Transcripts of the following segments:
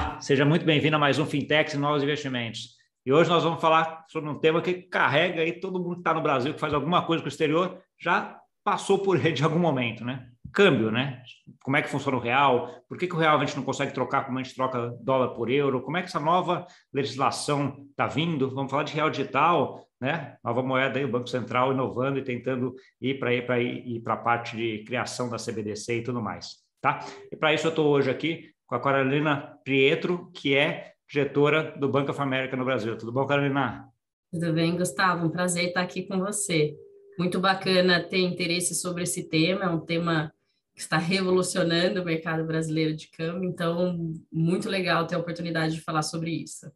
Olá, seja muito bem-vindo a mais um Fintechs e Novos Investimentos. E hoje nós vamos falar sobre um tema que carrega aí todo mundo que está no Brasil, que faz alguma coisa com o exterior, já passou por ele de algum momento, né? Câmbio, né? Como é que funciona o real? Por que, que o real a gente não consegue trocar como a gente troca dólar por euro? Como é que essa nova legislação está vindo? Vamos falar de real digital, né? Nova moeda aí, o Banco Central inovando e tentando ir para ir para ir para a parte de criação da CBDC e tudo mais, tá? E para isso eu estou hoje aqui com a Carolina Pietro, que é diretora do Banco of America no Brasil. Tudo bom, Carolina? Tudo bem, Gustavo? Um prazer estar aqui com você. Muito bacana ter interesse sobre esse tema, é um tema que está revolucionando o mercado brasileiro de câmbio, então, muito legal ter a oportunidade de falar sobre isso.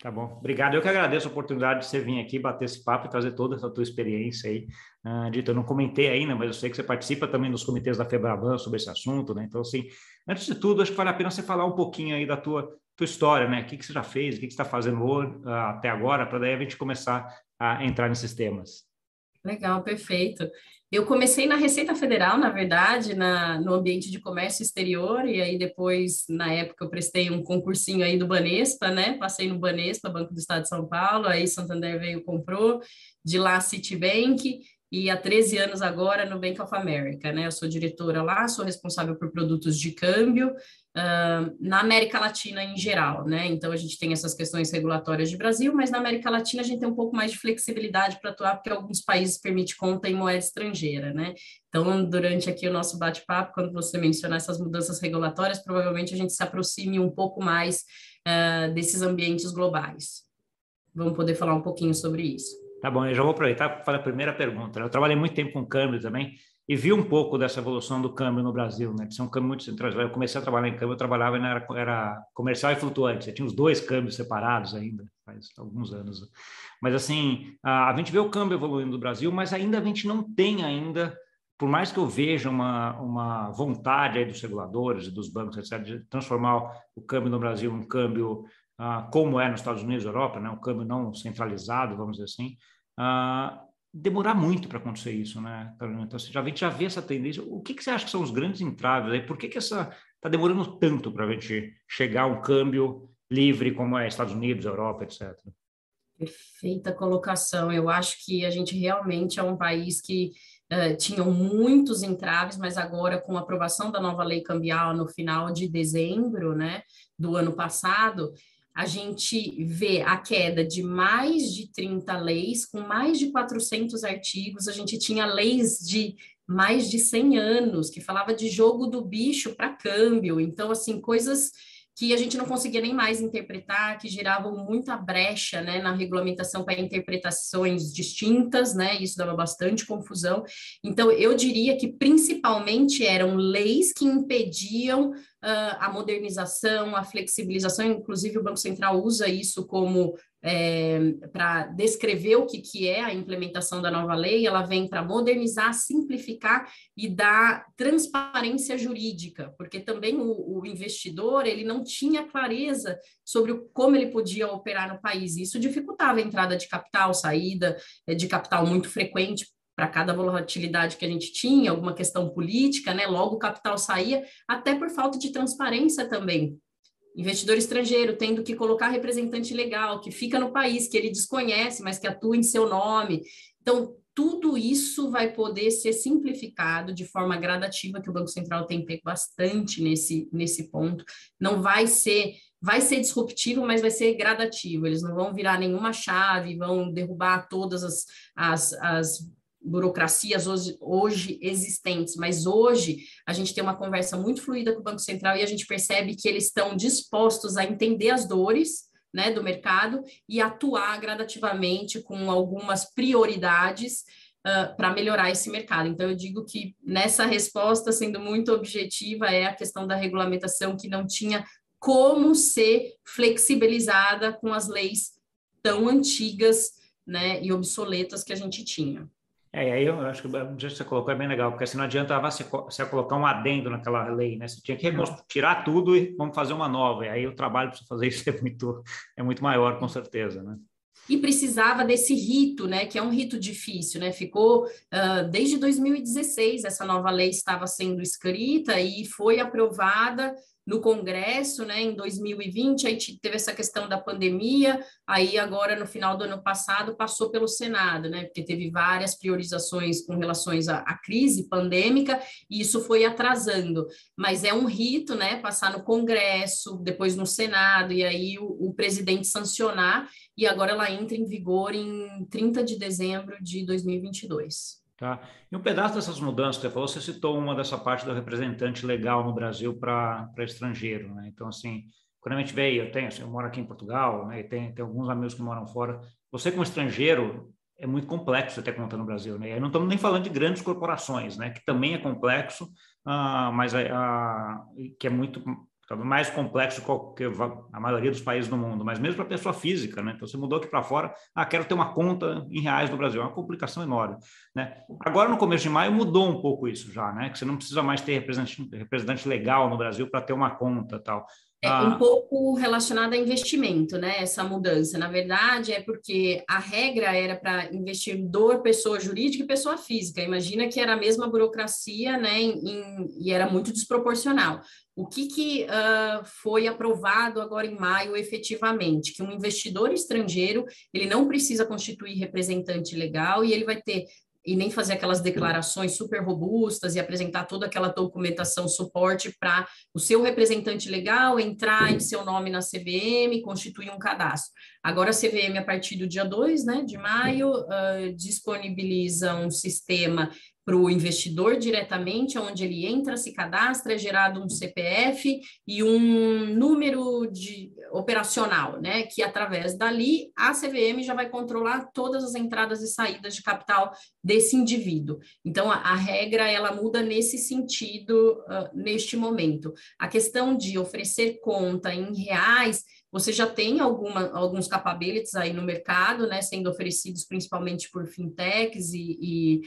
Tá bom, obrigado. Eu que agradeço a oportunidade de você vir aqui bater esse papo e trazer toda essa tua experiência aí. Uh, Dito, eu não comentei ainda, mas eu sei que você participa também dos comitês da Febraban sobre esse assunto, né? Então, assim, antes de tudo, acho que vale a pena você falar um pouquinho aí da tua, tua história, né? O que, que você já fez, o que, que você está fazendo hoje, uh, até agora, para daí a gente começar a entrar nesses temas. Legal, perfeito. Eu comecei na Receita Federal, na verdade, na, no ambiente de comércio exterior, e aí depois, na época, eu prestei um concursinho aí do Banespa, né? Passei no Banespa, Banco do Estado de São Paulo, aí Santander veio comprou, de lá Citibank, e há 13 anos agora no Bank of America, né? Eu sou diretora lá, sou responsável por produtos de câmbio uh, na América Latina em geral, né? Então a gente tem essas questões regulatórias de Brasil, mas na América Latina a gente tem um pouco mais de flexibilidade para atuar, porque alguns países permitem conta em moeda estrangeira, né? Então, durante aqui o nosso bate-papo, quando você mencionar essas mudanças regulatórias, provavelmente a gente se aproxime um pouco mais uh, desses ambientes globais. Vamos poder falar um pouquinho sobre isso. Tá bom, eu já vou aproveitar para fazer a primeira pergunta. Eu trabalhei muito tempo com câmbio também e vi um pouco dessa evolução do câmbio no Brasil, né? De ser um câmbio muito centralizado. Eu comecei a trabalhar em câmbio, eu trabalhava e era, era comercial e flutuante. Você tinha os dois câmbios separados ainda, faz alguns anos. Mas assim, a, a gente vê o câmbio evoluindo no Brasil, mas ainda a gente não tem ainda por mais que eu veja uma, uma vontade aí dos reguladores e dos bancos, etc., de transformar o câmbio no Brasil um câmbio ah, como é nos Estados Unidos Europa, né, um câmbio não centralizado, vamos dizer assim, ah, demorar muito para acontecer isso, né, Carolina? Então, você já, a gente já vê essa tendência. O que, que você acha que são os grandes entraves aí? Por que, que essa está demorando tanto para a gente chegar a um câmbio livre como é Estados Unidos, Europa, etc.? Perfeita colocação. Eu acho que a gente realmente é um país que uh, tinham muitos entraves, mas agora com a aprovação da nova lei cambial no final de dezembro, né, do ano passado, a gente vê a queda de mais de 30 leis, com mais de 400 artigos, a gente tinha leis de mais de 100 anos, que falava de jogo do bicho para câmbio, então, assim, coisas que a gente não conseguia nem mais interpretar, que geravam muita brecha né, na regulamentação para interpretações distintas, né? Isso dava bastante confusão. Então, eu diria que principalmente eram leis que impediam uh, a modernização, a flexibilização, inclusive o Banco Central usa isso como é, para descrever o que, que é a implementação da nova lei, ela vem para modernizar, simplificar e dar transparência jurídica, porque também o, o, investidor ele não tinha clareza sobre como ele podia operar no país. Isso dificultava a entrada de capital, saída é, de capital muito frequente para cada volatilidade que a gente tinha, alguma questão política, né? Logo o capital saía, até por falta de transparência também. Investidor estrangeiro tendo que colocar representante legal, que fica no país, que ele desconhece, mas que atua em seu nome. Então, tudo isso vai poder ser simplificado de forma gradativa, que o Banco Central tem feito bastante nesse, nesse ponto. Não vai ser vai ser disruptivo, mas vai ser gradativo. Eles não vão virar nenhuma chave, vão derrubar todas as, as, as burocracias hoje, hoje, existentes, mas hoje a gente tem uma conversa muito fluida com o Banco Central e a gente percebe que eles estão dispostos a entender as dores né, do mercado e atuar gradativamente com algumas prioridades uh, para melhorar esse mercado. Então, eu digo que nessa resposta, sendo muito objetiva, é a questão da regulamentação que não tinha como ser flexibilizada com as leis tão antigas né, e obsoletas que a gente tinha. É, e aí eu acho que o jeito que você colocou é bem legal, porque assim não adiantava você, você colocar um adendo naquela lei, né? Você tinha que tirar tudo e vamos fazer uma nova. E aí o trabalho para você fazer isso é muito, é muito maior, com certeza, né? E precisava desse rito, né? Que é um rito difícil, né? Ficou uh, desde 2016 essa nova lei estava sendo escrita e foi aprovada no Congresso, né, em 2020, aí teve essa questão da pandemia, aí agora no final do ano passado passou pelo Senado, né, porque teve várias priorizações com relações à, à crise pandêmica, e isso foi atrasando, mas é um rito, né, passar no Congresso, depois no Senado, e aí o, o presidente sancionar, e agora ela entra em vigor em 30 de dezembro de 2022. Tá? E um pedaço dessas mudanças que você falou, você citou uma dessa parte do representante legal no Brasil para estrangeiro. Né? Então, assim, quando a gente veio, eu tenho, assim, eu moro aqui em Portugal, né? e tem, tem alguns amigos que moram fora. Você, como estrangeiro, é muito complexo ter conta no Brasil. Né? E não estamos nem falando de grandes corporações, né? que também é complexo, uh, mas uh, que é muito talvez mais complexo que a maioria dos países do mundo, mas mesmo para pessoa física, né? Então você mudou aqui para fora, ah, quero ter uma conta em reais no Brasil, é uma complicação enorme, né? Agora no começo de maio mudou um pouco isso já, né? Que você não precisa mais ter representante, representante legal no Brasil para ter uma conta, tal. É ah. um pouco relacionado a investimento, né? Essa mudança. Na verdade, é porque a regra era para investidor, pessoa jurídica e pessoa física. Imagina que era a mesma burocracia, né? Em, em, e era muito desproporcional. O que, que uh, foi aprovado agora em maio efetivamente? Que um investidor estrangeiro ele não precisa constituir representante legal e ele vai ter e nem fazer aquelas declarações super robustas e apresentar toda aquela documentação suporte para o seu representante legal entrar em seu nome na CVM, constituir um cadastro. Agora a CVM, a partir do dia 2 né, de maio, uh, disponibiliza um sistema para o investidor diretamente, onde ele entra, se cadastra, é gerado um CPF e um número de operacional, né? Que através dali a CVM já vai controlar todas as entradas e saídas de capital desse indivíduo. Então a, a regra ela muda nesse sentido uh, neste momento. A questão de oferecer conta em reais você já tem alguma, alguns capabilities aí no mercado, né, sendo oferecidos principalmente por fintechs e, e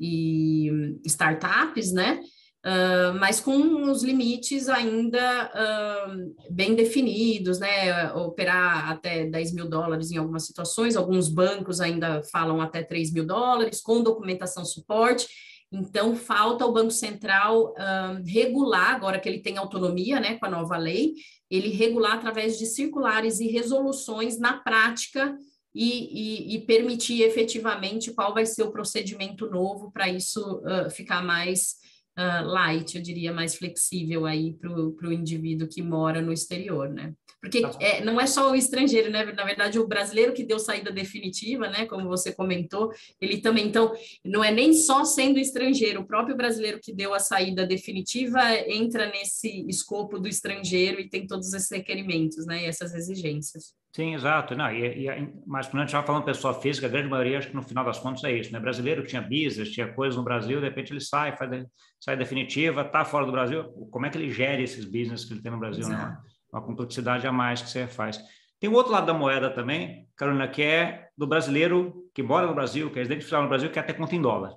e startups, né? Uh, mas com os limites ainda uh, bem definidos, né? Operar até 10 mil dólares em algumas situações, alguns bancos ainda falam até 3 mil dólares, com documentação suporte. Então, falta o Banco Central uh, regular, agora que ele tem autonomia né, com a nova lei, ele regular através de circulares e resoluções na prática e, e, e, permitir efetivamente qual vai ser o procedimento novo para isso ficar mais uh, light, eu diria, mais flexível aí para o indivíduo que mora no exterior, né? Porque tá é, não é só o estrangeiro, né? Na verdade, o brasileiro que deu saída definitiva, né? Como você comentou, ele também, então, não é nem só sendo estrangeiro, o próprio brasileiro que deu a saída definitiva entra nesse escopo do estrangeiro e tem todos esses requerimentos, né? E essas exigências. Sim, exato. Não, e, e, mas quando a gente estava falando pessoa física, a grande maioria, acho que no final das contas é isso, né? Brasileiro que tinha business, tinha coisas no Brasil, de repente ele sai, faz, sai definitiva, está fora do Brasil. Como é que ele gere esses business que ele tem no Brasil, né? Uma complexidade a mais que você faz. Tem um outro lado da moeda também, Carolina, que é do brasileiro que mora no Brasil, que é residente fiscal no Brasil, que quer ter conta em dólar.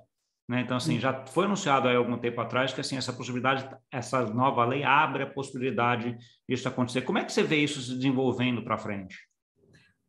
Né? Então, assim, já foi anunciado há algum tempo atrás que assim, essa possibilidade, essa nova lei abre a possibilidade disso acontecer. Como é que você vê isso se desenvolvendo para frente?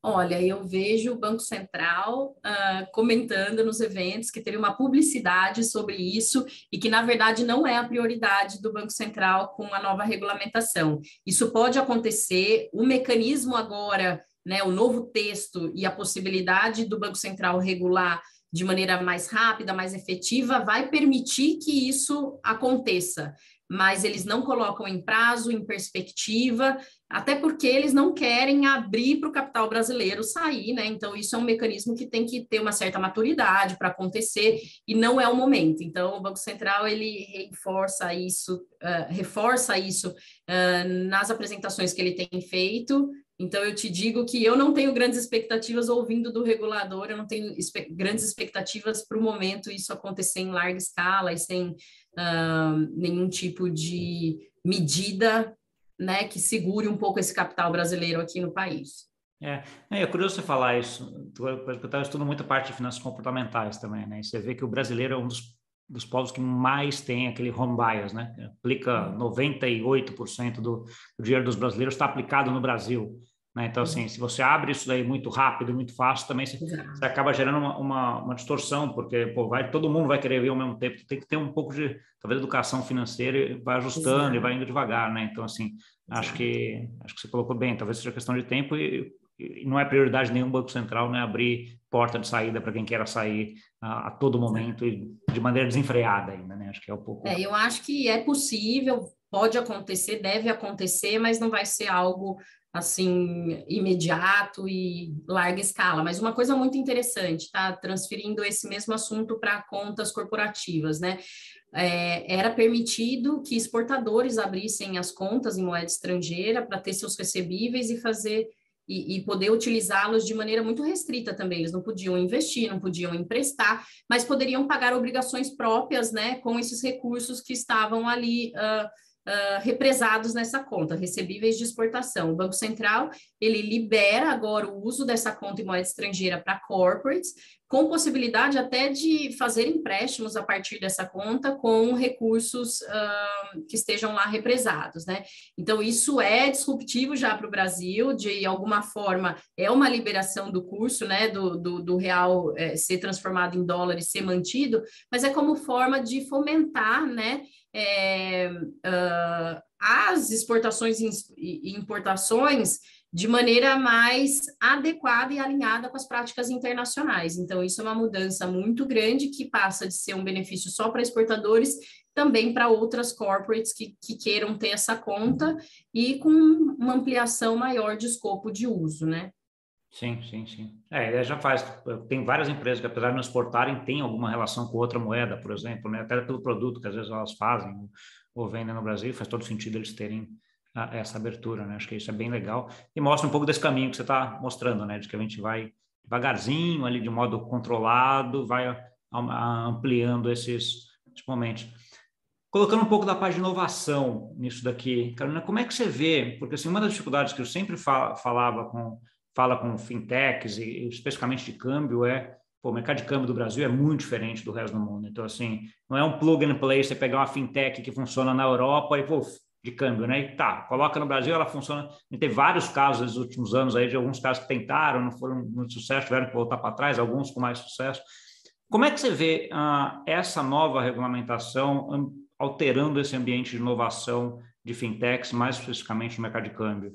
Olha, eu vejo o Banco Central uh, comentando nos eventos que teve uma publicidade sobre isso e que, na verdade, não é a prioridade do Banco Central com a nova regulamentação. Isso pode acontecer, o mecanismo agora, né, o novo texto e a possibilidade do Banco Central regular de maneira mais rápida, mais efetiva, vai permitir que isso aconteça. Mas eles não colocam em prazo, em perspectiva, até porque eles não querem abrir para o capital brasileiro sair, né? Então, isso é um mecanismo que tem que ter uma certa maturidade para acontecer, e não é o momento. Então, o Banco Central ele reforça isso, uh, reforça isso uh, nas apresentações que ele tem feito, então, eu te digo que eu não tenho grandes expectativas ouvindo do regulador, eu não tenho espe grandes expectativas para o momento isso acontecer em larga escala e sem uh, nenhum tipo de medida né, que segure um pouco esse capital brasileiro aqui no país. É, é, é curioso você falar isso, eu estava estudando muita parte de finanças comportamentais também, né? E você vê que o brasileiro é um dos, dos povos que mais tem aquele home bias, né? Aplica 98% do, do dinheiro dos brasileiros está aplicado no Brasil. Né? Então, assim, se você abre isso daí muito rápido, muito fácil, também você, você acaba gerando uma, uma, uma, distorção, porque pô, vai, todo mundo vai querer ver ao mesmo tempo. Tem que ter um pouco de, talvez, educação financeira e vai ajustando Exato. e vai indo devagar, né? Então, assim, acho que, acho que você colocou bem. Talvez seja questão de tempo e, e não é prioridade nenhum Banco Central, né? Abrir porta de saída para quem queira sair a, a, todo momento e de maneira desenfreada ainda, né? Acho que é um pouco... É, eu acho que é possível, pode acontecer, deve acontecer, mas não vai ser algo assim imediato e larga escala. Mas uma coisa muito interessante, tá? Transferindo esse mesmo assunto para contas corporativas, né? É, era permitido que exportadores abrissem as contas em moeda estrangeira para ter seus recebíveis e fazer e, e, poder utilizá-los de maneira muito restrita também. Eles não podiam investir, não podiam emprestar, mas poderiam pagar obrigações próprias, né, com esses recursos que estavam ali uh, uh, represados nessa conta, recebíveis de exportação. O Banco Central, ele libera agora o uso dessa conta em moeda estrangeira para corporates, com possibilidade até de fazer empréstimos a partir dessa conta com recursos uh, que estejam lá represados, né? Então, isso é disruptivo já para o Brasil, de alguma forma, é uma liberação do curso, né, do, do, do real é, ser transformado em dólar e ser mantido, mas é como forma de fomentar, né, é, uh, as exportações e importações de maneira mais adequada e alinhada com as práticas internacionais. Então, isso é uma mudança muito grande que passa de ser um benefício só para exportadores, também para outras corporates que, que queiram ter essa conta e com uma ampliação maior de escopo de uso, né? Sim, sim, sim. É, já faz. Tem várias empresas que, apesar de não exportarem, têm alguma relação com outra moeda, por exemplo, né? até pelo produto que às vezes elas fazem ou vendem no Brasil, faz todo sentido eles terem essa abertura, né? Acho que isso é bem legal e mostra um pouco desse caminho que você está mostrando, né? De que a gente vai devagarzinho, ali de modo controlado, vai ampliando esses, esses momentos. Colocando um pouco da parte de inovação nisso daqui, Carolina, como é que você vê? Porque assim, uma das dificuldades que eu sempre falava com fala com fintechs e especificamente de câmbio é pô, o mercado de câmbio do Brasil é muito diferente do resto do mundo. Então, assim, não é um plug and play, você pegar uma fintech que funciona na Europa e, pô, de câmbio, né? E tá, coloca no Brasil, ela funciona. Teve vários casos nos últimos anos aí, de alguns casos que tentaram, não foram muito sucesso, tiveram que voltar para trás, alguns com mais sucesso. Como é que você vê uh, essa nova regulamentação alterando esse ambiente de inovação de fintechs, mais especificamente no mercado de câmbio?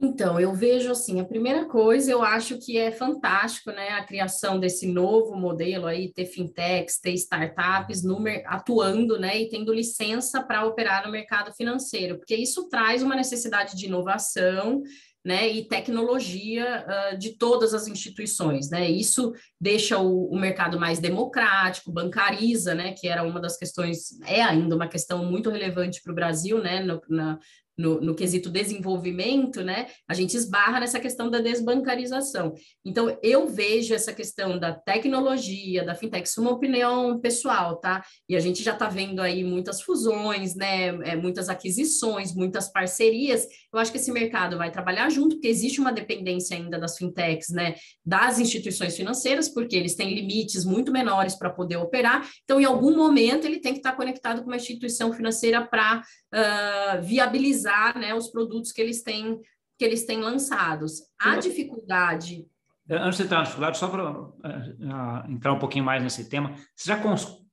Então, eu vejo assim, a primeira coisa, eu acho que é fantástico, né, a criação desse novo modelo aí, ter fintechs, ter startups atuando, né, e tendo licença para operar no mercado financeiro, porque isso traz uma necessidade de inovação, né, e tecnologia uh, de todas as instituições, né, isso deixa o, o, mercado mais democrático, bancariza, né, que era uma das questões, é ainda uma questão muito relevante para o Brasil, né, no, na, no, no, quesito desenvolvimento, né, a gente esbarra nessa questão da desbancarização. Então, eu vejo essa questão da tecnologia, da fintech, isso é uma opinião pessoal, tá? E a gente já está vendo aí muitas fusões, né, é, muitas aquisições, muitas parcerias. Eu acho que esse mercado vai trabalhar junto, porque existe uma dependência ainda das fintechs, né, das instituições financeiras, porque eles têm limites muito menores para poder operar. Então, em algum momento, ele tem que estar tá conectado com uma instituição financeira para uh, viabilizar né, os produtos que eles têm que eles têm lançados. A dificuldade. Antes de entrar na dificuldade, só para uh, uh, entrar um pouquinho mais nesse tema, você já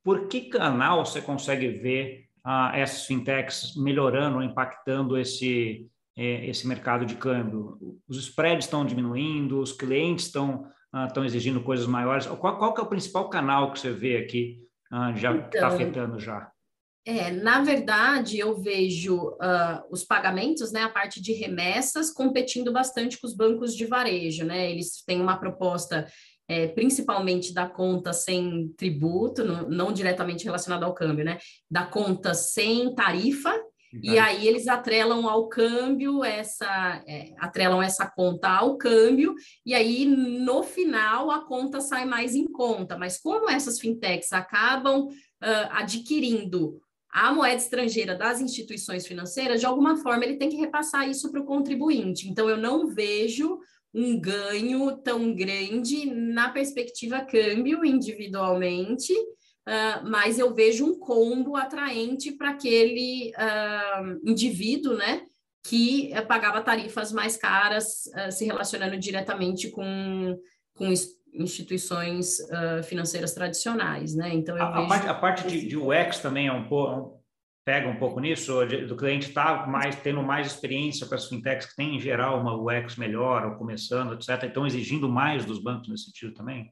por que canal você consegue ver uh, essas fintechs melhorando, impactando esse, eh, esse mercado de câmbio? Os spreads estão diminuindo, os clientes estão, estão exigindo coisas maiores. Qual, qual que é o principal canal que você vê aqui já tá então, está afetando já? É, na verdade, eu vejo uh, os pagamentos, né, a parte de remessas, competindo bastante com os bancos de varejo, né? Eles têm uma proposta é, principalmente da conta sem tributo, não, não, diretamente relacionada ao câmbio, né? Da conta sem tarifa, e aí eles atrelam ao câmbio essa, é, atrelam essa conta ao câmbio, e aí no final a conta sai mais em conta. Mas como essas fintechs acabam uh, adquirindo a moeda estrangeira das instituições financeiras, de alguma forma ele tem que repassar isso para o contribuinte. Então, eu não vejo um ganho tão grande na perspectiva câmbio individualmente, uh, mas eu vejo um combo atraente para aquele uh, indivíduo, né? que eh, pagava tarifas mais caras, uh, se relacionando diretamente com, com instituições uh, financeiras tradicionais, né? Então eu a, vejo... a parte, a parte de, de UX também é um pouco pega um pouco nisso do cliente estar tá mais tendo mais experiência com as fintechs que tem em geral uma UX melhor ou começando, etc. Então exigindo mais dos bancos nesse sentido também.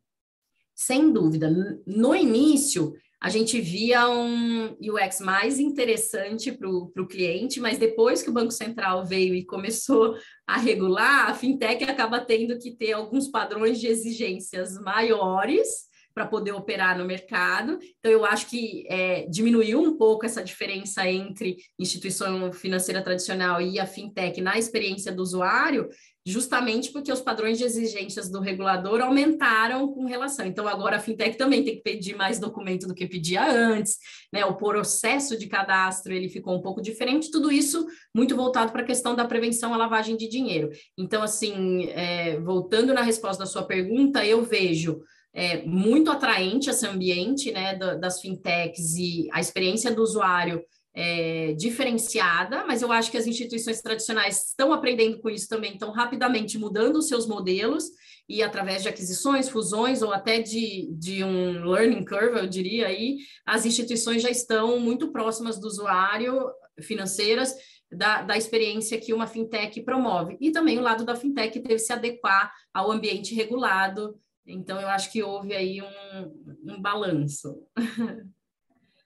Sem dúvida. No início a gente via um UX mais interessante para o cliente, mas depois que o Banco Central veio e começou a regular, a fintech acaba tendo que ter alguns padrões de exigências maiores para poder operar no mercado. Então, eu acho que é, diminuiu um pouco essa diferença entre instituição financeira tradicional e a fintech na experiência do usuário, justamente porque os padrões de exigências do regulador aumentaram com relação. Então, agora a fintech também tem que pedir mais documento do que pedia antes, né? O processo de cadastro ele ficou um pouco diferente, tudo isso muito voltado para a questão da prevenção à lavagem de dinheiro. Então, assim, é, voltando na resposta da sua pergunta, eu vejo é, muito atraente esse ambiente né, das fintechs e a experiência do usuário é, diferenciada, mas eu acho que as instituições tradicionais estão aprendendo com isso também, estão rapidamente mudando os seus modelos e através de aquisições, fusões ou até de, de um learning curve, eu diria aí, as instituições já estão muito próximas do usuário, financeiras, da, da experiência que uma fintech promove. E também o lado da fintech teve se adequar ao ambiente regulado então, eu acho que houve aí um, um balanço.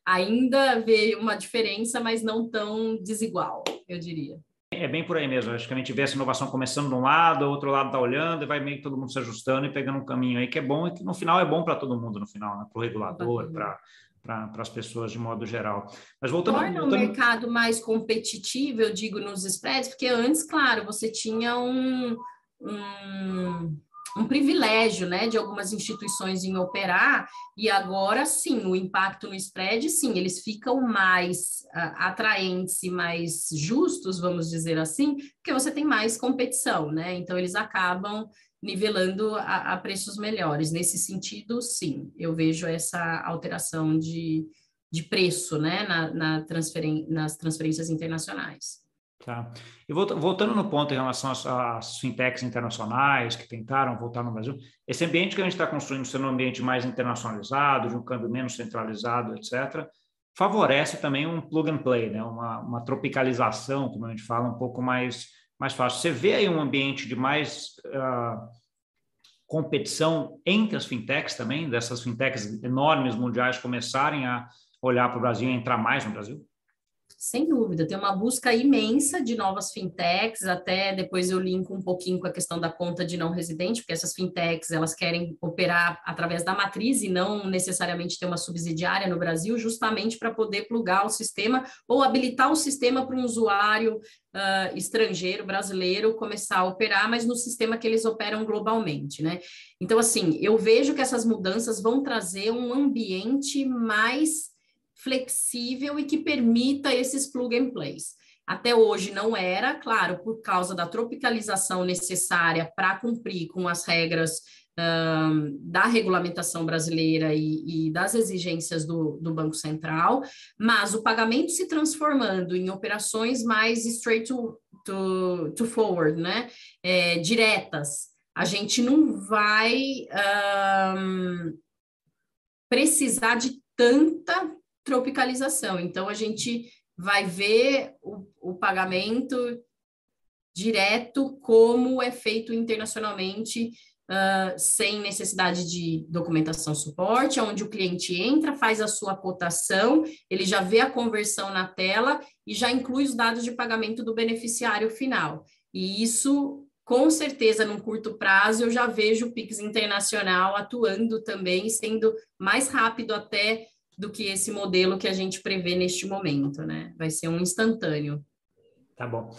Ainda veio uma diferença, mas não tão desigual, eu diria. É bem por aí mesmo. Acho que a gente vê essa inovação começando de um lado, o outro lado está olhando, e vai meio que todo mundo se ajustando e pegando um caminho aí que é bom e que no final é bom para todo mundo, no final, né? para o regulador, para para as pessoas de modo geral. Mas voltando, Torna voltando... o mercado mais competitivo, eu digo, nos spreads, porque antes, claro, você tinha um, um um privilégio né, de algumas instituições em operar, e agora sim, o impacto no spread, sim, eles ficam mais uh, atraentes e mais justos, vamos dizer assim, porque você tem mais competição, né? Então eles acabam nivelando a, a preços melhores. Nesse sentido, sim, eu vejo essa alteração de, de preço né, na, na transferen nas transferências internacionais. Tá. E voltando no ponto em relação às fintechs internacionais que tentaram voltar no Brasil, esse ambiente que a gente está construindo sendo um ambiente mais internacionalizado, de um câmbio menos centralizado, etc., favorece também um plug and play, né? uma, uma tropicalização, como a gente fala, um pouco mais, mais fácil. Você vê aí um ambiente de mais uh, competição entre as fintechs também, dessas fintechs enormes mundiais começarem a olhar para o Brasil e entrar mais no Brasil? Sem dúvida, tem uma busca imensa de novas fintechs, até depois eu linko um pouquinho com a questão da conta de não residente, porque essas fintechs, elas querem operar através da matriz e não necessariamente ter uma subsidiária no Brasil, justamente para poder plugar o sistema ou habilitar o sistema para um usuário uh, estrangeiro, brasileiro, começar a operar, mas no sistema que eles operam globalmente, né? Então, assim, eu vejo que essas mudanças vão trazer um ambiente mais flexível e que permita esses plug and plays. Até hoje não era, claro, por causa da tropicalização necessária para cumprir com as regras um, da regulamentação brasileira e, e das exigências do, do, Banco Central, mas o pagamento se transformando em operações mais straight to, to, to forward, né? É, diretas. A gente não vai um, precisar de tanta tropicalização. Então, a gente vai ver o, o pagamento direto como é feito internacionalmente, uh, sem necessidade de documentação suporte, onde o cliente entra, faz a sua cotação, ele já vê a conversão na tela e já inclui os dados de pagamento do beneficiário final. E isso, com certeza, num curto prazo, eu já vejo o Pix Internacional atuando também, sendo mais rápido até do que esse modelo que a gente prevê neste momento, né? Vai ser um instantâneo. Tá bom.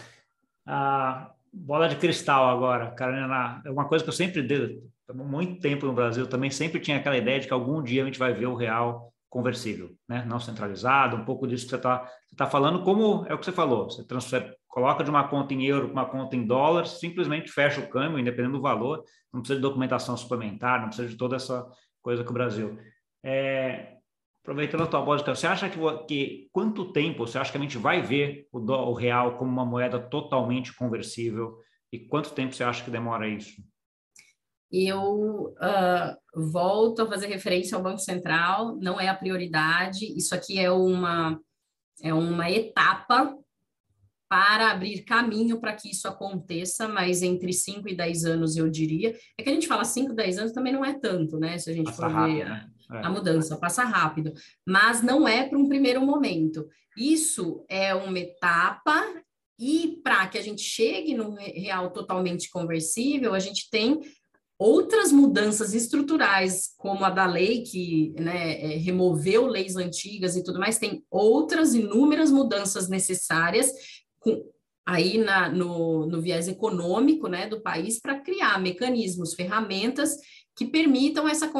A bola de cristal agora, Carolina, é uma coisa que eu sempre dei, muito tempo no Brasil, também sempre tinha aquela ideia de que algum dia a gente vai ver o real conversível, né? não centralizado, um pouco disso que você está tá falando, como é o que você falou, você transfere, coloca de uma conta em euro para uma conta em dólar, simplesmente fecha o câmbio, independente do valor, não precisa de documentação suplementar, não precisa de toda essa coisa que o Brasil. É, Aproveitando a tua voz, então, você acha que, que quanto tempo você acha que a gente vai ver o, o real como uma moeda totalmente conversível e quanto tempo você acha que demora isso? Eu uh, volto a fazer referência ao Banco Central, não é a prioridade, isso aqui é uma, é uma etapa para abrir caminho para que isso aconteça, mas entre 5 e 10 anos, eu diria. É que a gente fala 5, 10 anos também não é tanto, né? Se a gente Passa for rápido, ver né? É. a mudança, passa rápido. Mas não é para um primeiro momento. Isso é uma etapa, e para que a gente chegue no real totalmente conversível, a gente tem outras mudanças estruturais, como a da lei, que né, é, removeu leis antigas e tudo mais, tem outras inúmeras mudanças necessárias com, aí na, no, no viés econômico né, do país para criar mecanismos, ferramentas que permitam essa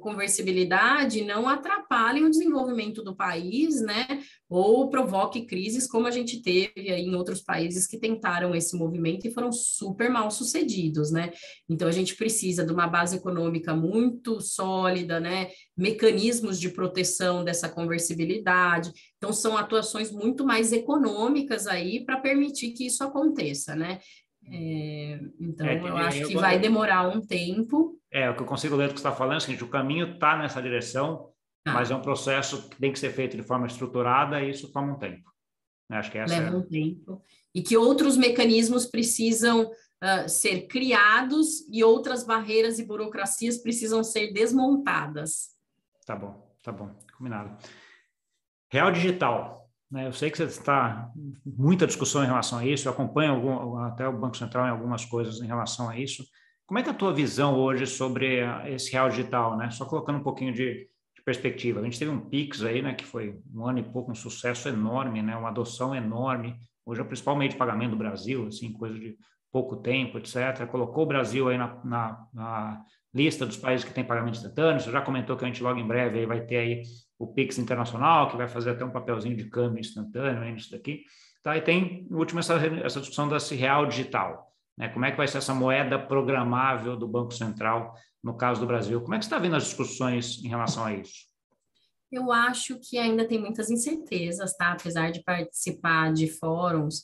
conversibilidade não atrapalhem o desenvolvimento do país, né, ou provoque crises como a gente teve em outros países que tentaram esse movimento e foram super mal sucedidos, né? Então a gente precisa de uma base econômica muito sólida, né, mecanismos de proteção dessa conversibilidade. Então são atuações muito mais econômicas aí para permitir que isso aconteça, né? É, então, é, eu acho que eu, vai demorar um tempo. É, o que eu consigo ler do que você está falando é o seguinte, o caminho está nessa direção, ah. mas é um processo que tem que ser feito de forma estruturada e isso toma um tempo. Acho que essa Leva é... um tempo. E que outros mecanismos precisam uh, ser criados e outras barreiras e burocracias precisam ser desmontadas. Tá bom, tá bom, combinado. Real Digital, né? Eu sei que você está muita discussão em relação a isso, eu acompanho algum, até o Banco Central em algumas coisas em relação a isso. Como é que é a tua visão hoje sobre esse real digital, né? Só colocando um pouquinho de, de perspectiva. A gente teve um Pix aí, né, que foi um ano e pouco, um sucesso enorme, né, uma adoção enorme. Hoje é o principal meio de pagamento do Brasil, assim, coisa de pouco tempo, etc. Colocou o Brasil aí na, na, na lista dos países que têm pagamentos instantâneos. Você já comentou que a gente logo em breve aí vai ter aí o Pix Internacional, que vai fazer até um papelzinho de câmbio instantâneo aí nisso daqui. Tá? E tem, no último, essa, essa discussão desse real digital. Né? Como é que vai ser essa moeda programável do Banco Central, no caso do Brasil? Como é que você está vendo as discussões em relação a isso? Eu acho que ainda tem muitas incertezas, tá? Apesar de participar de fóruns,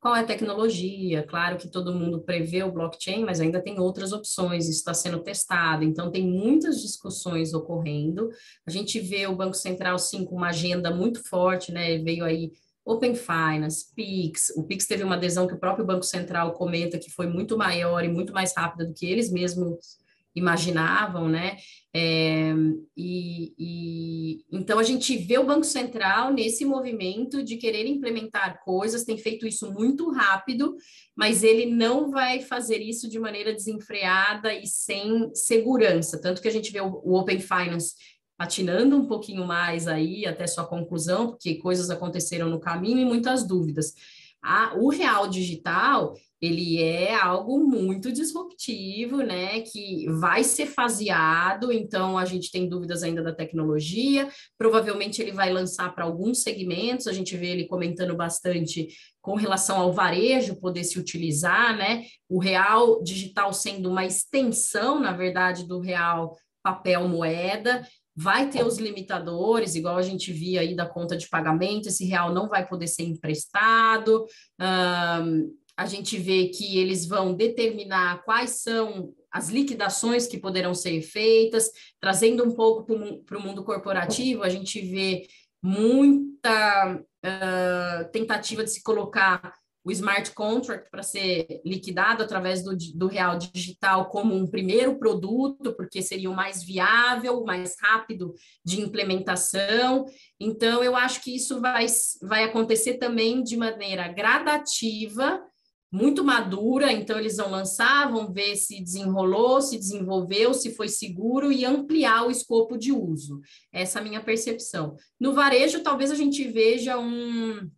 qual é a tecnologia? Claro que todo mundo prevê o blockchain, mas ainda tem outras opções, isso está sendo testado, então tem muitas discussões ocorrendo. A gente vê o Banco Central, sim, com uma agenda muito forte, né? Veio aí Open Finance, Pix. O Pix teve uma adesão que o próprio Banco Central comenta que foi muito maior e muito mais rápida do que eles mesmos imaginavam, né? É, e, e, então a gente vê o Banco Central nesse movimento de querer implementar coisas, tem feito isso muito rápido, mas ele não vai fazer isso de maneira desenfreada e sem segurança. Tanto que a gente vê o, o Open Finance patinando um pouquinho mais aí até sua conclusão, porque coisas aconteceram no caminho e muitas dúvidas. A, o real digital ele é algo muito disruptivo, né? Que vai ser faseado, então a gente tem dúvidas ainda da tecnologia. Provavelmente ele vai lançar para alguns segmentos, a gente vê ele comentando bastante com relação ao varejo poder se utilizar, né? O real digital sendo uma extensão, na verdade, do real papel moeda. Vai ter os limitadores, igual a gente via aí da conta de pagamento, esse real não vai poder ser emprestado. Um, a gente vê que eles vão determinar quais são as liquidações que poderão ser feitas, trazendo um pouco para o mundo corporativo, a gente vê muita uh, tentativa de se colocar o smart contract para ser liquidado através do, do real digital como um primeiro produto, porque seria o mais viável, o mais rápido de implementação. Então, eu acho que isso vai, vai acontecer também de maneira gradativa, muito madura, então eles vão lançar, vão ver se desenrolou, se desenvolveu, se foi seguro e ampliar o escopo de uso. Essa é a minha percepção. No varejo, talvez a gente veja um,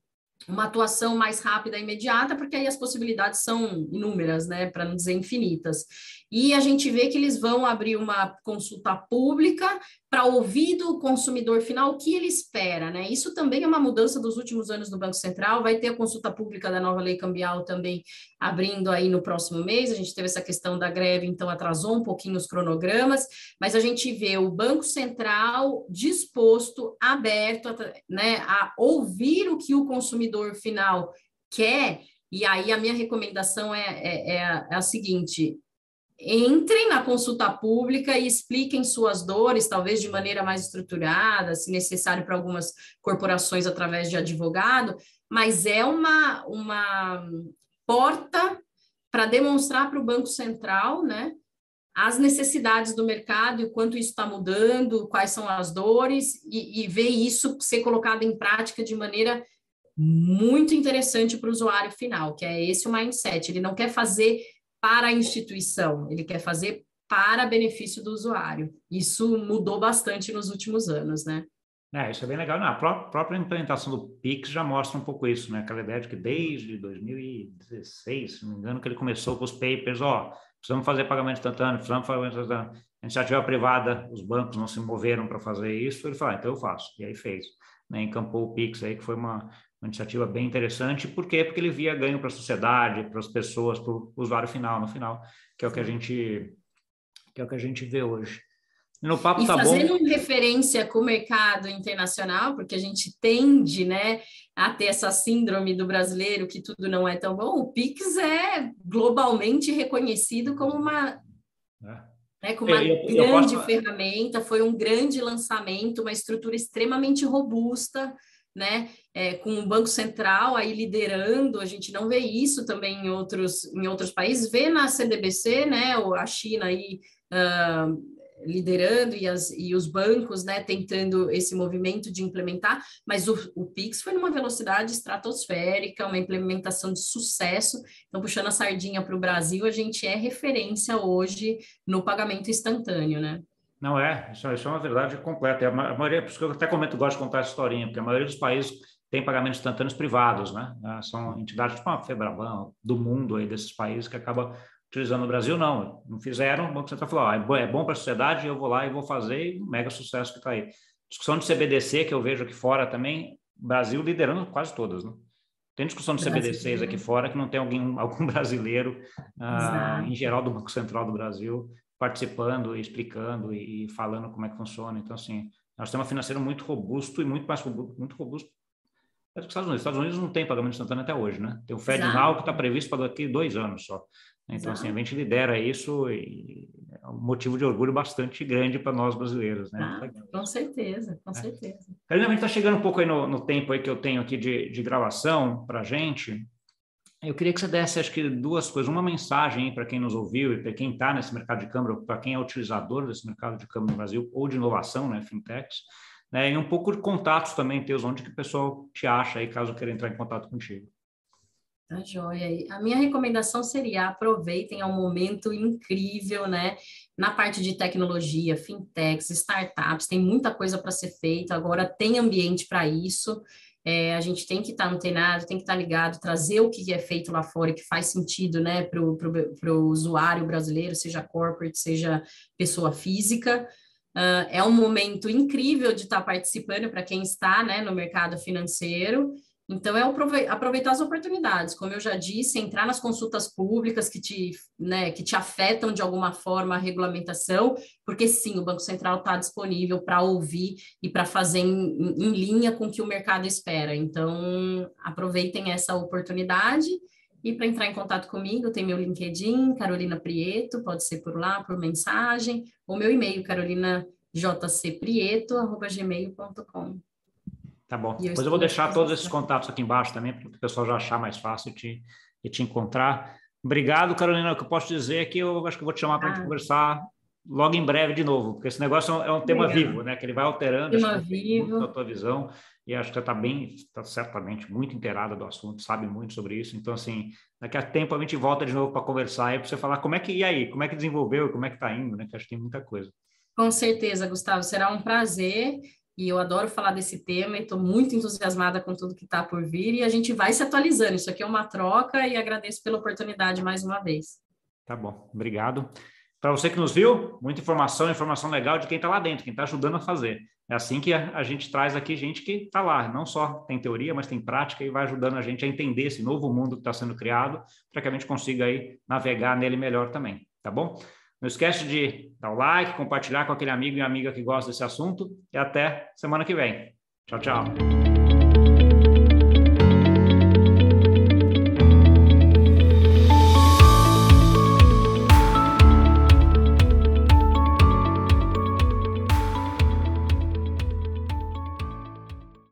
uma atuação mais rápida e imediata, porque aí as possibilidades são inúmeras, né, para não dizer infinitas. E a gente vê que eles vão abrir uma consulta pública para ouvir do consumidor final o que ele espera, né? Isso também é uma mudança dos últimos anos do Banco Central. Vai ter a consulta pública da nova lei cambial também abrindo aí no próximo mês. A gente teve essa questão da greve, então atrasou um pouquinho os cronogramas, mas a gente vê o Banco Central disposto, aberto, né, a ouvir o que o consumidor final quer. E aí a minha recomendação é, é, é, a, é a seguinte: entrem na consulta pública e expliquem suas dores, talvez de maneira mais estruturada, se necessário para algumas corporações através de advogado, mas é uma, uma porta para demonstrar para o Banco Central, né, as necessidades do mercado e o quanto isso está mudando, quais são as dores, e, e ver isso ser colocado em prática de maneira muito interessante para o usuário final, que é esse o mindset. Ele não quer fazer para a instituição, ele quer fazer para benefício do usuário. Isso mudou bastante nos últimos anos, né? É, isso é bem legal. Não, a própria implementação do Pix já mostra um pouco isso, né? Aquela ideia de que desde 2016, se não me engano, que ele começou com os papers, ó, precisamos fazer pagamento instantâneo, precisamos fazer pagamento instantâneo. A iniciativa privada, os bancos não se moveram para fazer isso, ele falou, ah, então eu faço. E aí fez. Né? Encampou o Pix aí, que foi uma, uma iniciativa bem interessante. Por quê? Porque ele via ganho para a sociedade, para as pessoas, para o usuário final, no final, que é o que a gente que é o que a gente vê hoje. No papo e tá fazendo bom. referência com o mercado internacional, porque a gente tende, né, a ter essa síndrome do brasileiro que tudo não é tão bom. O Pix é globalmente reconhecido como uma é. Né, como uma eu, eu, grande eu posso... ferramenta, foi um grande lançamento, uma estrutura extremamente robusta, né? É, com o Banco Central aí liderando, a gente não vê isso também em outros, em outros países, vê na CDBC, né? A China aí uh, liderando e, as, e os bancos, né, tentando esse movimento de implementar, mas o, o Pix foi numa velocidade estratosférica, uma implementação de sucesso. Então, puxando a sardinha para o Brasil, a gente é referência hoje no pagamento instantâneo, né? Não é, isso, isso é uma verdade completa. A maioria, por isso que eu até comento, gosto de contar essa historinha, porque a maioria dos países tem pagamentos instantâneos privados, né? Ah, são entidades tipo a Febraban, do mundo aí desses países que acaba utilizando no Brasil, não. Não fizeram, o Banco Central falou, ah, é bom é para a sociedade, eu vou lá e vou fazer, e mega sucesso que está aí. Discussão de CBDC, que eu vejo aqui fora também, Brasil liderando quase todas, né? Tem discussão de CBDCs aqui fora que não tem alguém, algum brasileiro, ah, em geral do Banco Central do Brasil, participando, explicando e, e, falando como é que funciona. Então, assim, nós temos um financeiro muito robusto e muito mais robusto, muito robusto que os Estados Unidos. Os Estados Unidos não tem pagamento instantâneo até hoje, né? Tem o Fed Now que está previsto para daqui dois anos só. Então, Exato. assim, a gente lidera isso e é um motivo de orgulho bastante grande para nós brasileiros, né? Ah, com certeza, com é. certeza. Carina, a gente está chegando um pouco aí no, no, tempo aí que eu tenho aqui de, de gravação para a gente. Eu queria que você desse, acho que, duas coisas. Uma mensagem para quem nos ouviu e para quem está nesse mercado de câmbio, para quem é utilizador desse mercado de câmbio no Brasil, ou de inovação, né, fintechs, né, e um pouco de contatos também, teus, onde que o pessoal te acha aí, caso queira entrar em contato contigo. Tá joia. A minha recomendação seria aproveitem, é um momento incrível, né? Na parte de tecnologia, fintechs, startups, tem muita coisa para ser feita, agora tem ambiente para isso. É, a gente tem que estar tá antenado, tem que estar tá ligado, trazer o que é feito lá fora, que faz sentido né, para o usuário brasileiro, seja corporate, seja pessoa física. Uh, é um momento incrível de estar tá participando para quem está né, no mercado financeiro então, é aproveitar as oportunidades, como eu já disse, entrar nas consultas públicas que te, né, que te afetam de alguma forma a regulamentação, porque sim, o Banco Central está disponível para ouvir e para fazer em, em, linha com o que o mercado espera. Então, aproveitem essa oportunidade. E para entrar em contato comigo, tem meu LinkedIn, Carolina Prieto, pode ser por lá, por mensagem, ou meu e-mail, carolinajcprieto.gmail.com. Tá bom. Depois eu vou deixar todos esses contatos aqui embaixo também, para o pessoal já achar mais fácil de, de te encontrar. Obrigado, Carolina. O que eu posso dizer é que eu acho que eu vou te chamar para a ah. gente conversar logo em breve de novo, porque esse negócio é um tema Obrigado. vivo, né? Que ele vai alterando tema vivo. a tua visão e acho que você está bem, está certamente muito inteirada do assunto, sabe muito sobre isso. Então, assim, daqui a tempo a gente volta de novo para conversar e para você falar como é que e aí, como é que desenvolveu, como é que está indo, né? Que acho que tem muita coisa. Com certeza, Gustavo. Será um prazer e eu adoro falar desse tema e estou muito entusiasmada com tudo que está por vir e a gente vai se atualizando. Isso aqui é uma troca e agradeço pela oportunidade mais uma vez. Tá bom, obrigado. para você que nos viu, muita informação, informação legal de quem está lá dentro, quem está ajudando a fazer. É assim que a, a gente traz aqui gente que está lá, não só tem teoria, mas tem prática e vai ajudando a gente a entender esse novo mundo que está sendo criado, para que a gente consiga aí navegar nele melhor também, tá bom? Não esquece de dar o like, compartilhar com aquele amigo e amiga que gosta desse assunto e até semana que vem. Tchau, tchau.